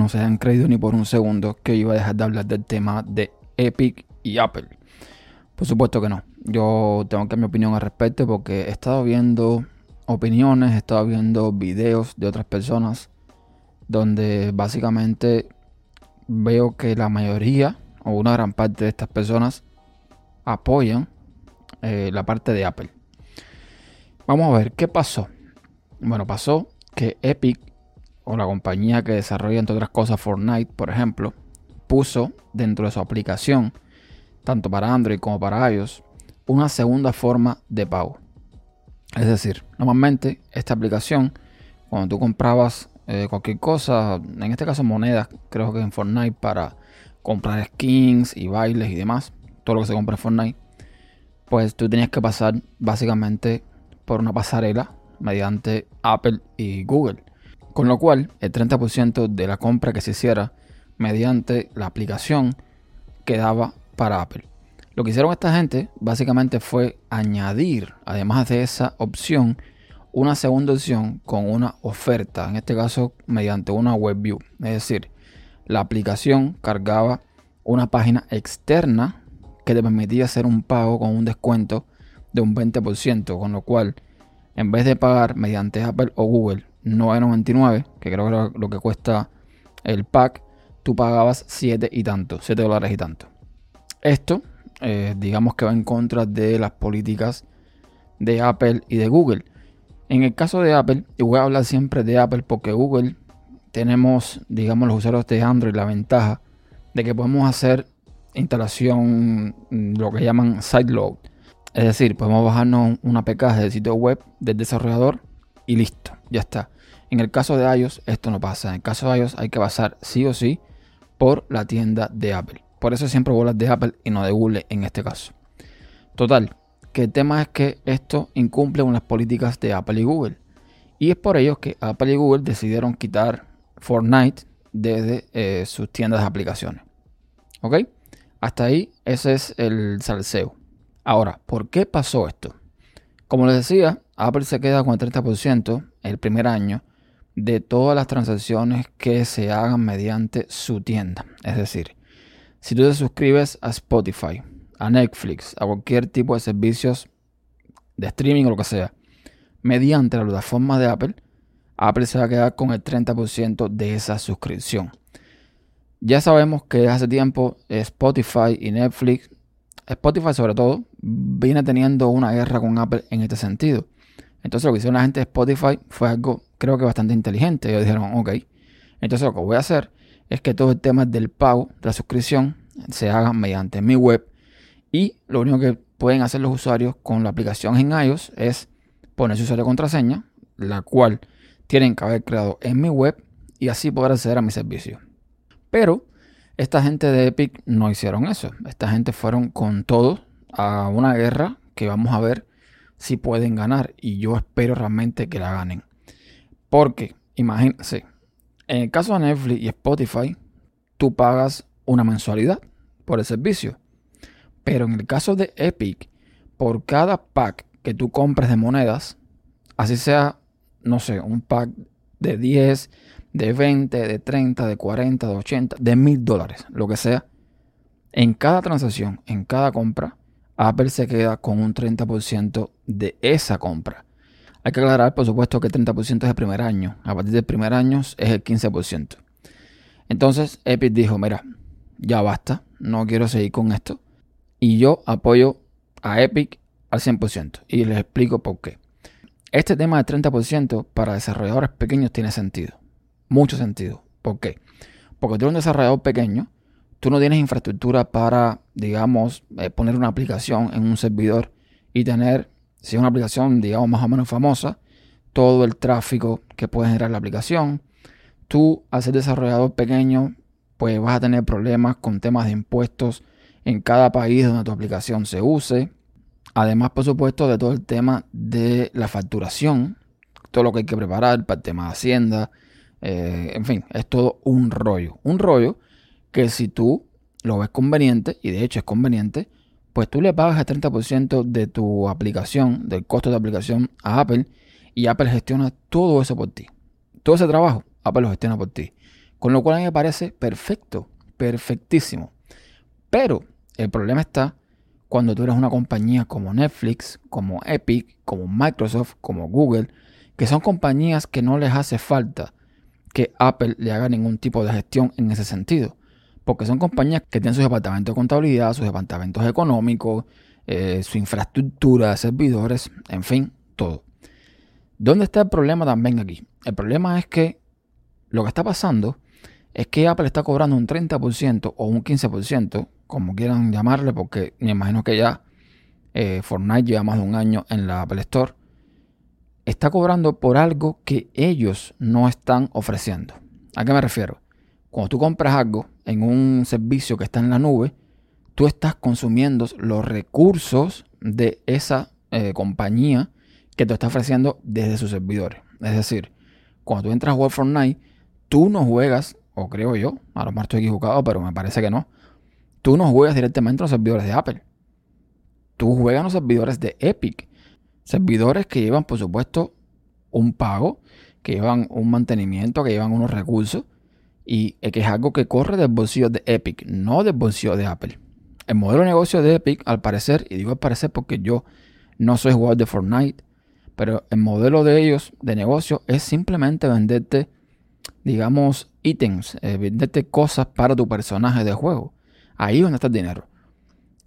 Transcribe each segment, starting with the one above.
No se hayan creído ni por un segundo que iba a dejar de hablar del tema de Epic y Apple. Por supuesto que no. Yo tengo que dar mi opinión al respecto porque he estado viendo opiniones, he estado viendo videos de otras personas donde básicamente veo que la mayoría o una gran parte de estas personas apoyan eh, la parte de Apple. Vamos a ver qué pasó. Bueno, pasó que Epic o la compañía que desarrolla entre otras cosas Fortnite, por ejemplo, puso dentro de su aplicación, tanto para Android como para iOS, una segunda forma de pago. Es decir, normalmente esta aplicación, cuando tú comprabas eh, cualquier cosa, en este caso monedas, creo que en Fortnite para comprar skins y bailes y demás, todo lo que se compra en Fortnite, pues tú tenías que pasar básicamente por una pasarela mediante Apple y Google. Con lo cual, el 30% de la compra que se hiciera mediante la aplicación quedaba para Apple. Lo que hicieron esta gente básicamente fue añadir, además de esa opción, una segunda opción con una oferta, en este caso mediante una web view. Es decir, la aplicación cargaba una página externa que te permitía hacer un pago con un descuento de un 20%, con lo cual en vez de pagar mediante Apple o Google 9.99, que creo que es lo que cuesta el pack, tú pagabas 7 y tanto, 7 dólares y tanto. Esto, eh, digamos que va en contra de las políticas de Apple y de Google. En el caso de Apple, y voy a hablar siempre de Apple porque Google tenemos, digamos, los usuarios de Android la ventaja de que podemos hacer instalación, mm, lo que llaman sideload. Es decir, podemos bajarnos una APK del sitio web del desarrollador y listo, ya está. En el caso de iOS esto no pasa. En el caso de iOS hay que pasar sí o sí por la tienda de Apple. Por eso siempre voy de Apple y no de Google en este caso. Total, que el tema es que esto incumple con las políticas de Apple y Google. Y es por ello que Apple y Google decidieron quitar Fortnite desde eh, sus tiendas de aplicaciones. ¿Ok? Hasta ahí ese es el salseo. Ahora, ¿por qué pasó esto? Como les decía, Apple se queda con el 30% el primer año de todas las transacciones que se hagan mediante su tienda. Es decir, si tú te suscribes a Spotify, a Netflix, a cualquier tipo de servicios de streaming o lo que sea, mediante la plataforma de Apple, Apple se va a quedar con el 30% de esa suscripción. Ya sabemos que hace tiempo Spotify y Netflix, Spotify sobre todo, viene teniendo una guerra con Apple en este sentido. Entonces lo que hicieron la gente de Spotify fue algo creo que bastante inteligente. Ellos dijeron, ok, entonces lo que voy a hacer es que todo el tema del pago, de la suscripción, se haga mediante mi web. Y lo único que pueden hacer los usuarios con la aplicación en iOS es poner su usuario de contraseña, la cual tienen que haber creado en mi web y así poder acceder a mi servicio. Pero esta gente de Epic no hicieron eso. Esta gente fueron con todo a una guerra que vamos a ver si pueden ganar. Y yo espero realmente que la ganen. Porque, imagínense, en el caso de Netflix y Spotify, tú pagas una mensualidad por el servicio. Pero en el caso de Epic, por cada pack que tú compres de monedas, así sea, no sé, un pack de 10, de 20, de 30, de 40, de 80, de 1000 dólares, lo que sea, en cada transacción, en cada compra, Apple se queda con un 30% de esa compra. Hay que aclarar, por supuesto, que el 30% es el primer año. A partir del primer año es el 15%. Entonces, Epic dijo, mira, ya basta, no quiero seguir con esto. Y yo apoyo a Epic al 100%. Y les explico por qué. Este tema del 30% para desarrolladores pequeños tiene sentido. Mucho sentido. ¿Por qué? Porque tú eres un desarrollador pequeño, tú no tienes infraestructura para, digamos, eh, poner una aplicación en un servidor y tener si es una aplicación, digamos, más o menos famosa, todo el tráfico que puede generar la aplicación. Tú, al ser desarrollador pequeño, pues vas a tener problemas con temas de impuestos en cada país donde tu aplicación se use. Además, por supuesto, de todo el tema de la facturación, todo lo que hay que preparar para el tema de Hacienda. Eh, en fin, es todo un rollo. Un rollo que si tú lo ves conveniente, y de hecho es conveniente, pues tú le pagas el 30% de tu aplicación, del costo de aplicación a Apple y Apple gestiona todo eso por ti. Todo ese trabajo, Apple lo gestiona por ti. Con lo cual a mí me parece perfecto, perfectísimo. Pero el problema está cuando tú eres una compañía como Netflix, como Epic, como Microsoft, como Google, que son compañías que no les hace falta que Apple le haga ningún tipo de gestión en ese sentido. Porque son compañías que tienen sus departamentos de contabilidad, sus departamentos económicos, eh, su infraestructura de servidores, en fin, todo. ¿Dónde está el problema también aquí? El problema es que lo que está pasando es que Apple está cobrando un 30% o un 15%, como quieran llamarle, porque me imagino que ya eh, Fortnite lleva más de un año en la Apple Store, está cobrando por algo que ellos no están ofreciendo. ¿A qué me refiero? Cuando tú compras algo en un servicio que está en la nube, tú estás consumiendo los recursos de esa eh, compañía que te está ofreciendo desde sus servidores. Es decir, cuando tú entras a jugar Fortnite, tú no juegas, o creo yo, a lo mejor estoy equivocado, pero me parece que no, tú no juegas directamente en los servidores de Apple. Tú juegas en los servidores de Epic. Servidores que llevan, por supuesto, un pago, que llevan un mantenimiento, que llevan unos recursos, y que es algo que corre del bolsillo de Epic, no del bolsillo de Apple. El modelo de negocio de Epic, al parecer, y digo al parecer porque yo no soy jugador de Fortnite, pero el modelo de ellos de negocio es simplemente venderte, digamos, ítems, eh, venderte cosas para tu personaje de juego. Ahí es donde está el dinero.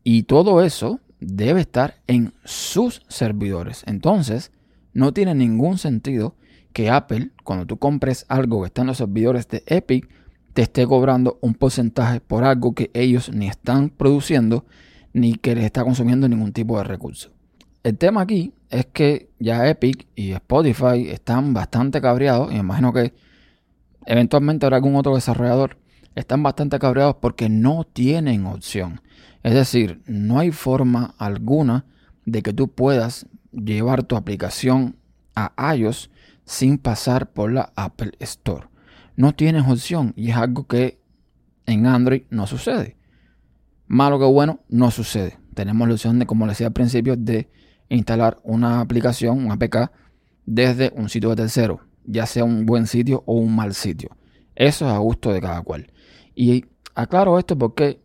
Y todo eso debe estar en sus servidores. Entonces, no tiene ningún sentido que Apple, cuando tú compres algo que está en los servidores de Epic, te esté cobrando un porcentaje por algo que ellos ni están produciendo ni que les está consumiendo ningún tipo de recurso. El tema aquí es que ya Epic y Spotify están bastante cabreados y me imagino que eventualmente habrá algún otro desarrollador están bastante cabreados porque no tienen opción. Es decir, no hay forma alguna de que tú puedas llevar tu aplicación a iOS sin pasar por la Apple Store. No tienes opción y es algo que en Android no sucede. Malo que bueno, no sucede. Tenemos la opción de, como les decía al principio, de instalar una aplicación, un APK, desde un sitio de tercero, ya sea un buen sitio o un mal sitio. Eso es a gusto de cada cual. Y aclaro esto porque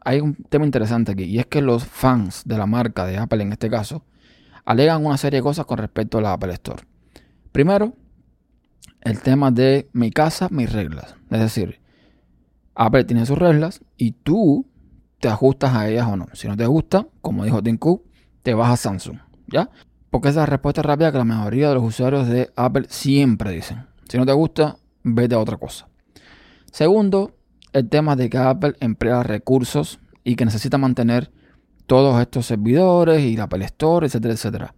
hay un tema interesante aquí, y es que los fans de la marca de Apple en este caso alegan una serie de cosas con respecto a la Apple Store. Primero, el tema de mi casa, mis reglas. Es decir, Apple tiene sus reglas y tú te ajustas a ellas o no. Si no te gusta, como dijo Tim Cook, te vas a Samsung, ¿ya? Porque esa es la respuesta rápida que la mayoría de los usuarios de Apple siempre dicen. Si no te gusta, vete a otra cosa. Segundo, el tema de que Apple emplea recursos y que necesita mantener todos estos servidores y la Apple Store, etcétera, etcétera.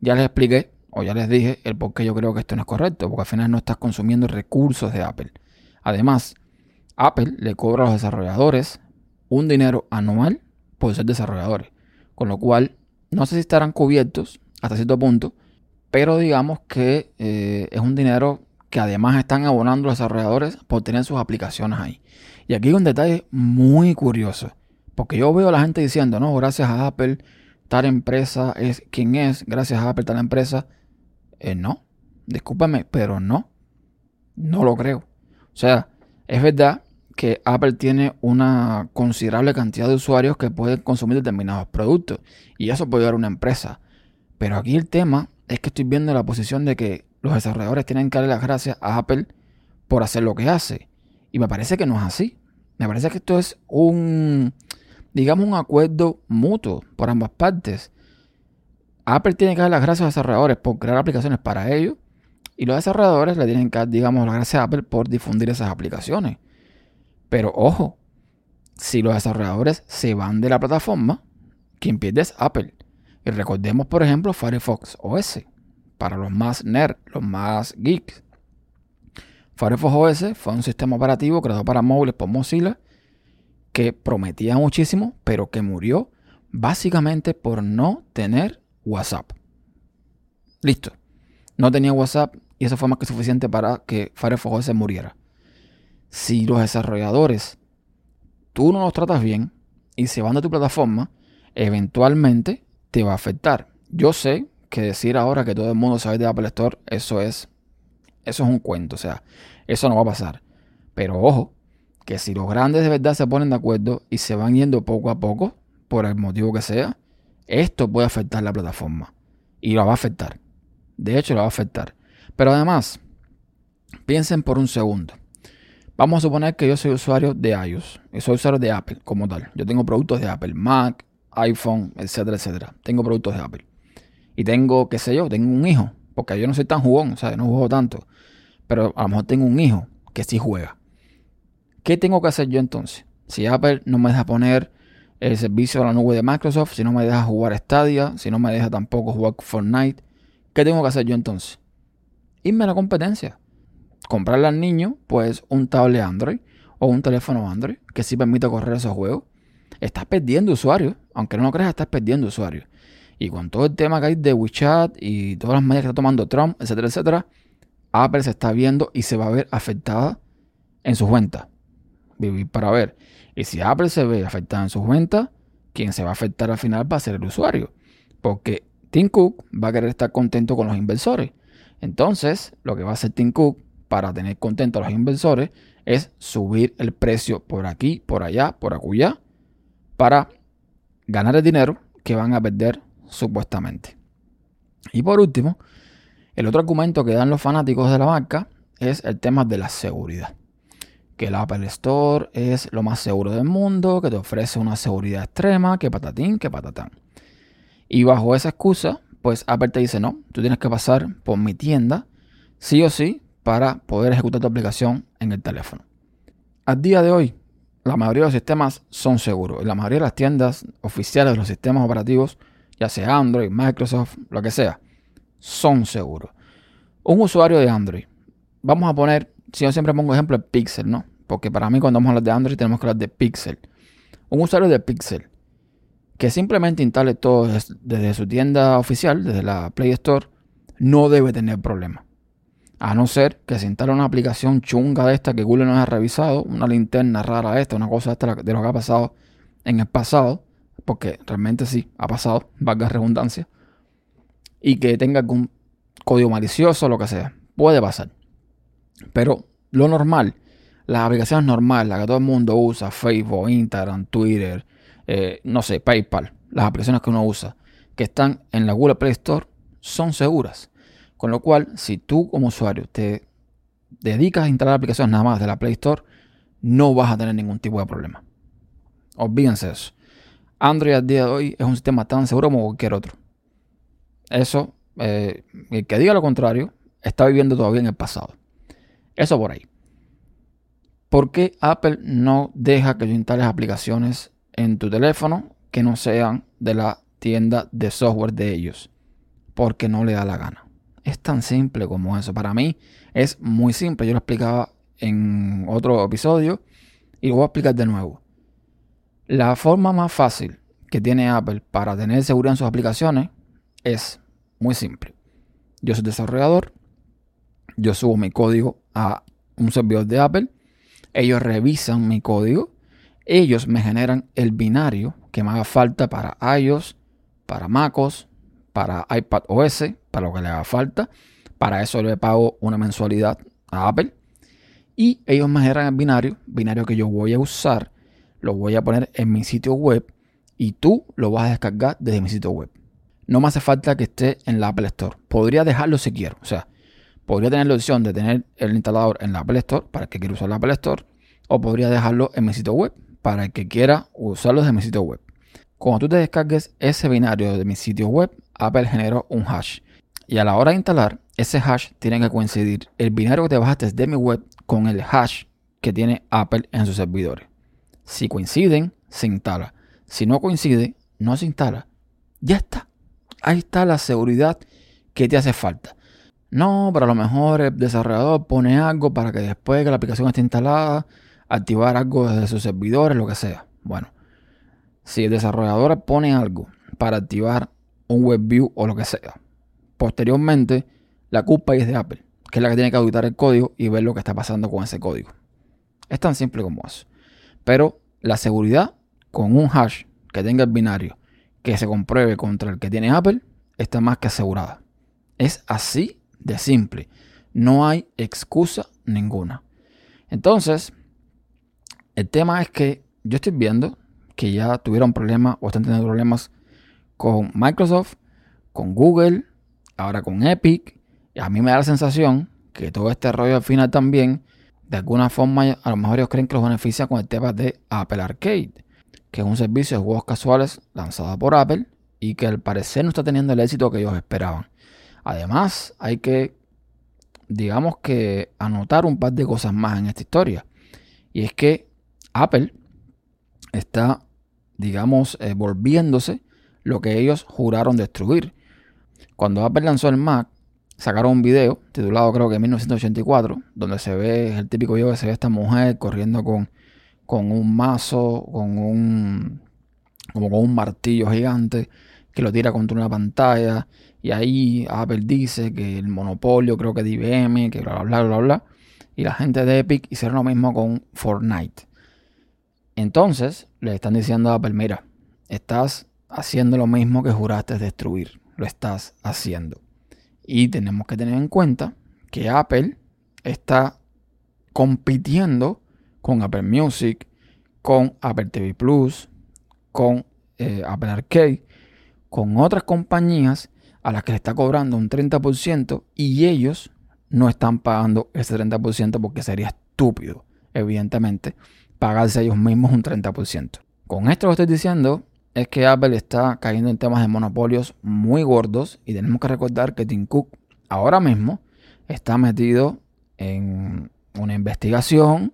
Ya les expliqué o ya les dije el por qué yo creo que esto no es correcto, porque al final no estás consumiendo recursos de Apple. Además, Apple le cobra a los desarrolladores un dinero anual por ser desarrolladores, con lo cual no sé si estarán cubiertos hasta cierto punto, pero digamos que eh, es un dinero que además están abonando los desarrolladores por tener sus aplicaciones ahí. Y aquí hay un detalle muy curioso, porque yo veo a la gente diciendo, no, gracias a Apple, tal empresa es quien es, gracias a Apple, tal empresa. Eh, no, discúlpame, pero no, no lo creo. O sea, es verdad que Apple tiene una considerable cantidad de usuarios que pueden consumir determinados productos y eso puede dar una empresa. Pero aquí el tema es que estoy viendo la posición de que los desarrolladores tienen que darle las gracias a Apple por hacer lo que hace. Y me parece que no es así. Me parece que esto es un, digamos, un acuerdo mutuo por ambas partes. Apple tiene que dar las gracias a los desarrolladores por crear aplicaciones para ellos. Y los desarrolladores le tienen que dar, digamos, las gracias a Apple por difundir esas aplicaciones. Pero ojo, si los desarrolladores se van de la plataforma, quien pierde es Apple. Y recordemos, por ejemplo, Firefox OS para los más nerd, los más geeks. Firefox OS fue un sistema operativo creado para móviles por Mozilla que prometía muchísimo, pero que murió básicamente por no tener WhatsApp. Listo. No tenía WhatsApp y eso fue más que suficiente para que Firefox OS muriera. Si los desarrolladores tú no los tratas bien y se van de tu plataforma, eventualmente te va a afectar. Yo sé que decir ahora que todo el mundo sabe de Apple Store, eso es, eso es un cuento, o sea, eso no va a pasar. Pero ojo, que si los grandes de verdad se ponen de acuerdo y se van yendo poco a poco, por el motivo que sea, esto puede afectar la plataforma. Y lo va a afectar. De hecho, lo va a afectar. Pero además, piensen por un segundo. Vamos a suponer que yo soy usuario de iOS. Y soy usuario de Apple como tal. Yo tengo productos de Apple. Mac, iPhone, etcétera, etcétera. Tengo productos de Apple. Y tengo, qué sé yo, tengo un hijo. Porque yo no soy tan jugón, o sea, no juego tanto. Pero a lo mejor tengo un hijo que sí juega. ¿Qué tengo que hacer yo entonces? Si Apple no me deja poner el servicio de la nube de Microsoft, si no me deja jugar Stadia, si no me deja tampoco jugar Fortnite, ¿qué tengo que hacer yo entonces? Irme a la competencia. Comprarle al niño, pues, un tablet Android o un teléfono Android que sí permite correr esos juegos. Estás perdiendo usuarios, aunque no lo creas, estás perdiendo usuarios. Y con todo el tema que hay de WeChat y todas las medidas que está tomando Trump, etcétera, etcétera, Apple se está viendo y se va a ver afectada en sus ventas. Vivir para ver. Y si Apple se ve afectada en sus ventas, quien se va a afectar al final va a ser el usuario. Porque Tim Cook va a querer estar contento con los inversores. Entonces, lo que va a hacer Tim Cook para tener contento a los inversores es subir el precio por aquí, por allá, por acullá, para ganar el dinero que van a perder supuestamente. Y por último, el otro argumento que dan los fanáticos de la marca es el tema de la seguridad. Que el Apple Store es lo más seguro del mundo, que te ofrece una seguridad extrema, que patatín, que patatán. Y bajo esa excusa, pues Apple te dice, no, tú tienes que pasar por mi tienda, sí o sí, para poder ejecutar tu aplicación en el teléfono. A día de hoy, la mayoría de los sistemas son seguros. La mayoría de las tiendas oficiales de los sistemas operativos, ya sea Android, Microsoft, lo que sea, son seguros. Un usuario de Android, vamos a poner, si yo siempre pongo ejemplo, el Pixel, ¿no? Porque para mí cuando vamos a hablar de Android tenemos que hablar de Pixel. Un usuario de Pixel que simplemente instale todo desde su tienda oficial, desde la Play Store, no debe tener problema. A no ser que se instale una aplicación chunga de esta que Google no haya revisado, una linterna rara esta, una cosa esta de lo que ha pasado en el pasado, porque realmente sí ha pasado, valga redundancia y que tenga algún código malicioso, lo que sea. Puede pasar. Pero lo normal, las aplicaciones normales, las que todo el mundo usa, Facebook, Instagram, Twitter, eh, no sé, PayPal, las aplicaciones que uno usa, que están en la Google Play Store, son seguras. Con lo cual, si tú como usuario te dedicas a instalar aplicaciones nada más de la Play Store, no vas a tener ningún tipo de problema. Olvídense eso. Android al día de hoy es un sistema tan seguro como cualquier otro. Eso, eh, el que diga lo contrario, está viviendo todavía en el pasado. Eso por ahí. ¿Por qué Apple no deja que yo instales aplicaciones en tu teléfono que no sean de la tienda de software de ellos? Porque no le da la gana. Es tan simple como eso. Para mí es muy simple. Yo lo explicaba en otro episodio y lo voy a explicar de nuevo. La forma más fácil que tiene Apple para tener seguridad en sus aplicaciones es muy simple. Yo soy desarrollador, yo subo mi código a un servidor de Apple, ellos revisan mi código, ellos me generan el binario que me haga falta para iOS, para MacOS, para iPad OS, para lo que le haga falta. Para eso le pago una mensualidad a Apple. Y ellos me generan el binario, binario que yo voy a usar, lo voy a poner en mi sitio web y tú lo vas a descargar desde mi sitio web no me hace falta que esté en la Apple Store. Podría dejarlo si quiero. O sea, podría tener la opción de tener el instalador en la Apple Store para el que quiera usar la Apple Store. O podría dejarlo en mi sitio web para el que quiera usarlo desde mi sitio web. Cuando tú te descargues ese binario de mi sitio web, Apple generó un hash. Y a la hora de instalar, ese hash tiene que coincidir el binario que te bajaste de mi web con el hash que tiene Apple en sus servidores. Si coinciden, se instala. Si no coincide, no se instala. Ya está ahí está la seguridad que te hace falta. No, pero a lo mejor el desarrollador pone algo para que después que la aplicación esté instalada, activar algo desde sus servidores, lo que sea. Bueno, si el desarrollador pone algo para activar un WebView o lo que sea, posteriormente la culpa es de Apple, que es la que tiene que auditar el código y ver lo que está pasando con ese código. Es tan simple como eso. Pero la seguridad con un hash que tenga el binario que se compruebe contra el que tiene Apple está más que asegurada. Es así de simple. No hay excusa ninguna. Entonces, el tema es que yo estoy viendo que ya tuvieron problemas o están teniendo problemas con Microsoft, con Google, ahora con Epic. Y a mí me da la sensación que todo este rollo al final también, de alguna forma, a lo mejor ellos creen que los beneficia con el tema de Apple Arcade, que es un servicio de juegos casuales lanzado por Apple y que al parecer no está teniendo el éxito que ellos esperaban. Además, hay que, digamos que, anotar un par de cosas más en esta historia. Y es que Apple está, digamos, eh, volviéndose lo que ellos juraron destruir. Cuando Apple lanzó el Mac, sacaron un video titulado creo que en 1984, donde se ve el típico video que se ve esta mujer corriendo con, con un mazo, con un como con un martillo gigante que lo tira contra una pantalla y ahí Apple dice que el monopolio creo que de IBM, que bla bla bla bla y la gente de Epic hicieron lo mismo con Fortnite. Entonces le están diciendo a Apple, mira, estás haciendo lo mismo que juraste destruir. Lo estás haciendo. Y tenemos que tener en cuenta que Apple está compitiendo con Apple Music, con Apple TV Plus, con eh, Apple Arcade, con otras compañías a las que le está cobrando un 30% y ellos no están pagando ese 30% porque sería estúpido, evidentemente, pagarse ellos mismos un 30%. Con esto lo estoy diciendo es que Apple está cayendo en temas de monopolios muy gordos y tenemos que recordar que Tim Cook ahora mismo está metido en una investigación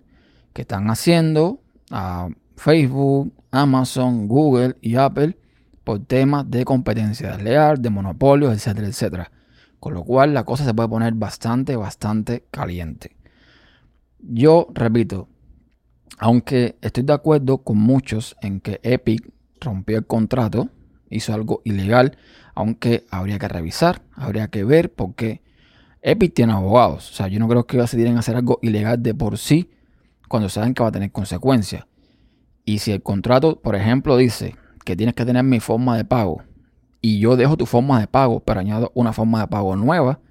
que están haciendo a Facebook, Amazon, Google y Apple por temas de competencia desleal, de monopolios, etcétera, etcétera. Con lo cual la cosa se puede poner bastante, bastante caliente. Yo repito, aunque estoy de acuerdo con muchos en que Epic rompió el contrato, hizo algo ilegal, aunque habría que revisar, habría que ver, porque Epic tiene abogados. O sea, yo no creo que se a hacer algo ilegal de por sí cuando saben que va a tener consecuencias. Y si el contrato, por ejemplo, dice que tienes que tener mi forma de pago y yo dejo tu forma de pago, pero añado una forma de pago nueva,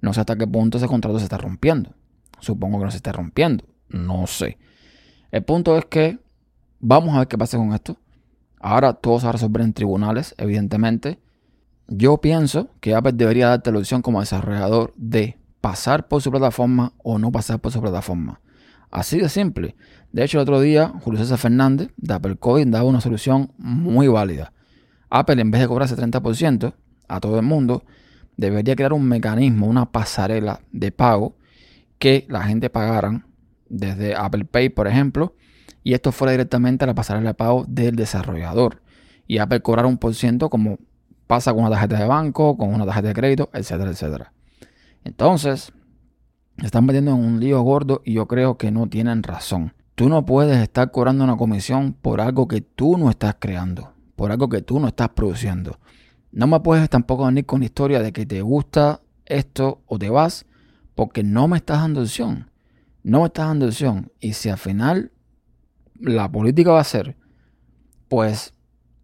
no sé hasta qué punto ese contrato se está rompiendo. Supongo que no se está rompiendo. No sé. El punto es que vamos a ver qué pasa con esto. Ahora todo se va a resolver en tribunales, evidentemente. Yo pienso que Apple debería darte la opción como desarrollador de pasar por su plataforma o no pasar por su plataforma. Así de simple. De hecho, el otro día, Julio César Fernández de Apple Coin daba una solución muy válida. Apple, en vez de cobrarse 30% a todo el mundo, debería crear un mecanismo, una pasarela de pago que la gente pagaran desde Apple Pay, por ejemplo, y esto fuera directamente a la pasarela de pago del desarrollador. Y Apple cobrar un por ciento como pasa con una tarjeta de banco, con una tarjeta de crédito, etcétera, etcétera. Entonces, están metiendo en un lío gordo y yo creo que no tienen razón. Tú no puedes estar cobrando una comisión por algo que tú no estás creando, por algo que tú no estás produciendo. No me puedes tampoco venir con la historia de que te gusta esto o te vas porque no me estás dando opción no me estás dando opción. Y si al final la política va a ser, pues,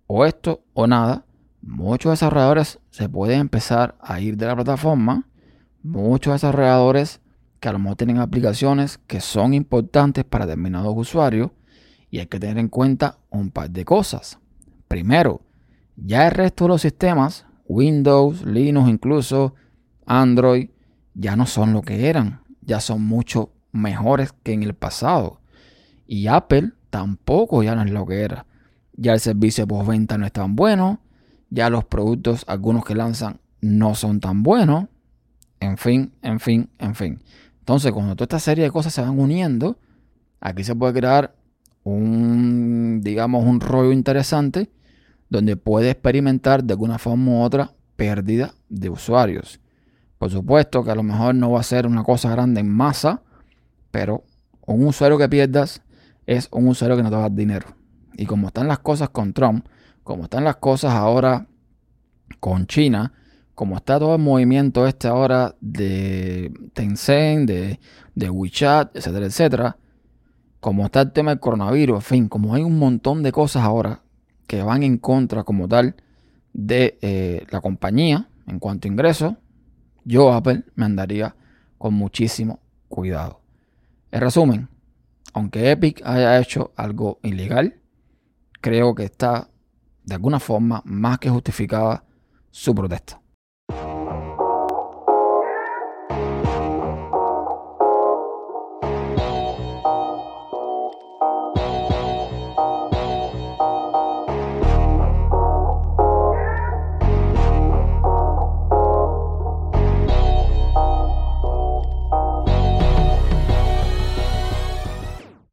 o esto o nada, muchos desarrolladores se pueden empezar a ir de la plataforma. Muchos desarrolladores que a lo mejor tienen aplicaciones que son importantes para determinados usuarios. Y hay que tener en cuenta un par de cosas. Primero, ya el resto de los sistemas, Windows, Linux incluso, Android, ya no son lo que eran. Ya son mucho mejores que en el pasado. Y Apple tampoco ya no es lo que era. Ya el servicio de postventa no es tan bueno. Ya los productos, algunos que lanzan, no son tan buenos. En fin, en fin, en fin. Entonces, cuando toda esta serie de cosas se van uniendo, aquí se puede crear un, digamos, un rollo interesante donde puede experimentar de alguna forma u otra pérdida de usuarios. Por supuesto que a lo mejor no va a ser una cosa grande en masa, pero un usuario que pierdas es un usuario que no te va a dar dinero. Y como están las cosas con Trump, como están las cosas ahora con China, como está todo el movimiento este ahora de Tencent, de, de WeChat, etcétera, etcétera, como está el tema del coronavirus, en fin, como hay un montón de cosas ahora que van en contra como tal de eh, la compañía en cuanto a ingresos, yo Apple me andaría con muchísimo cuidado. En resumen, aunque Epic haya hecho algo ilegal, creo que está de alguna forma más que justificada su protesta.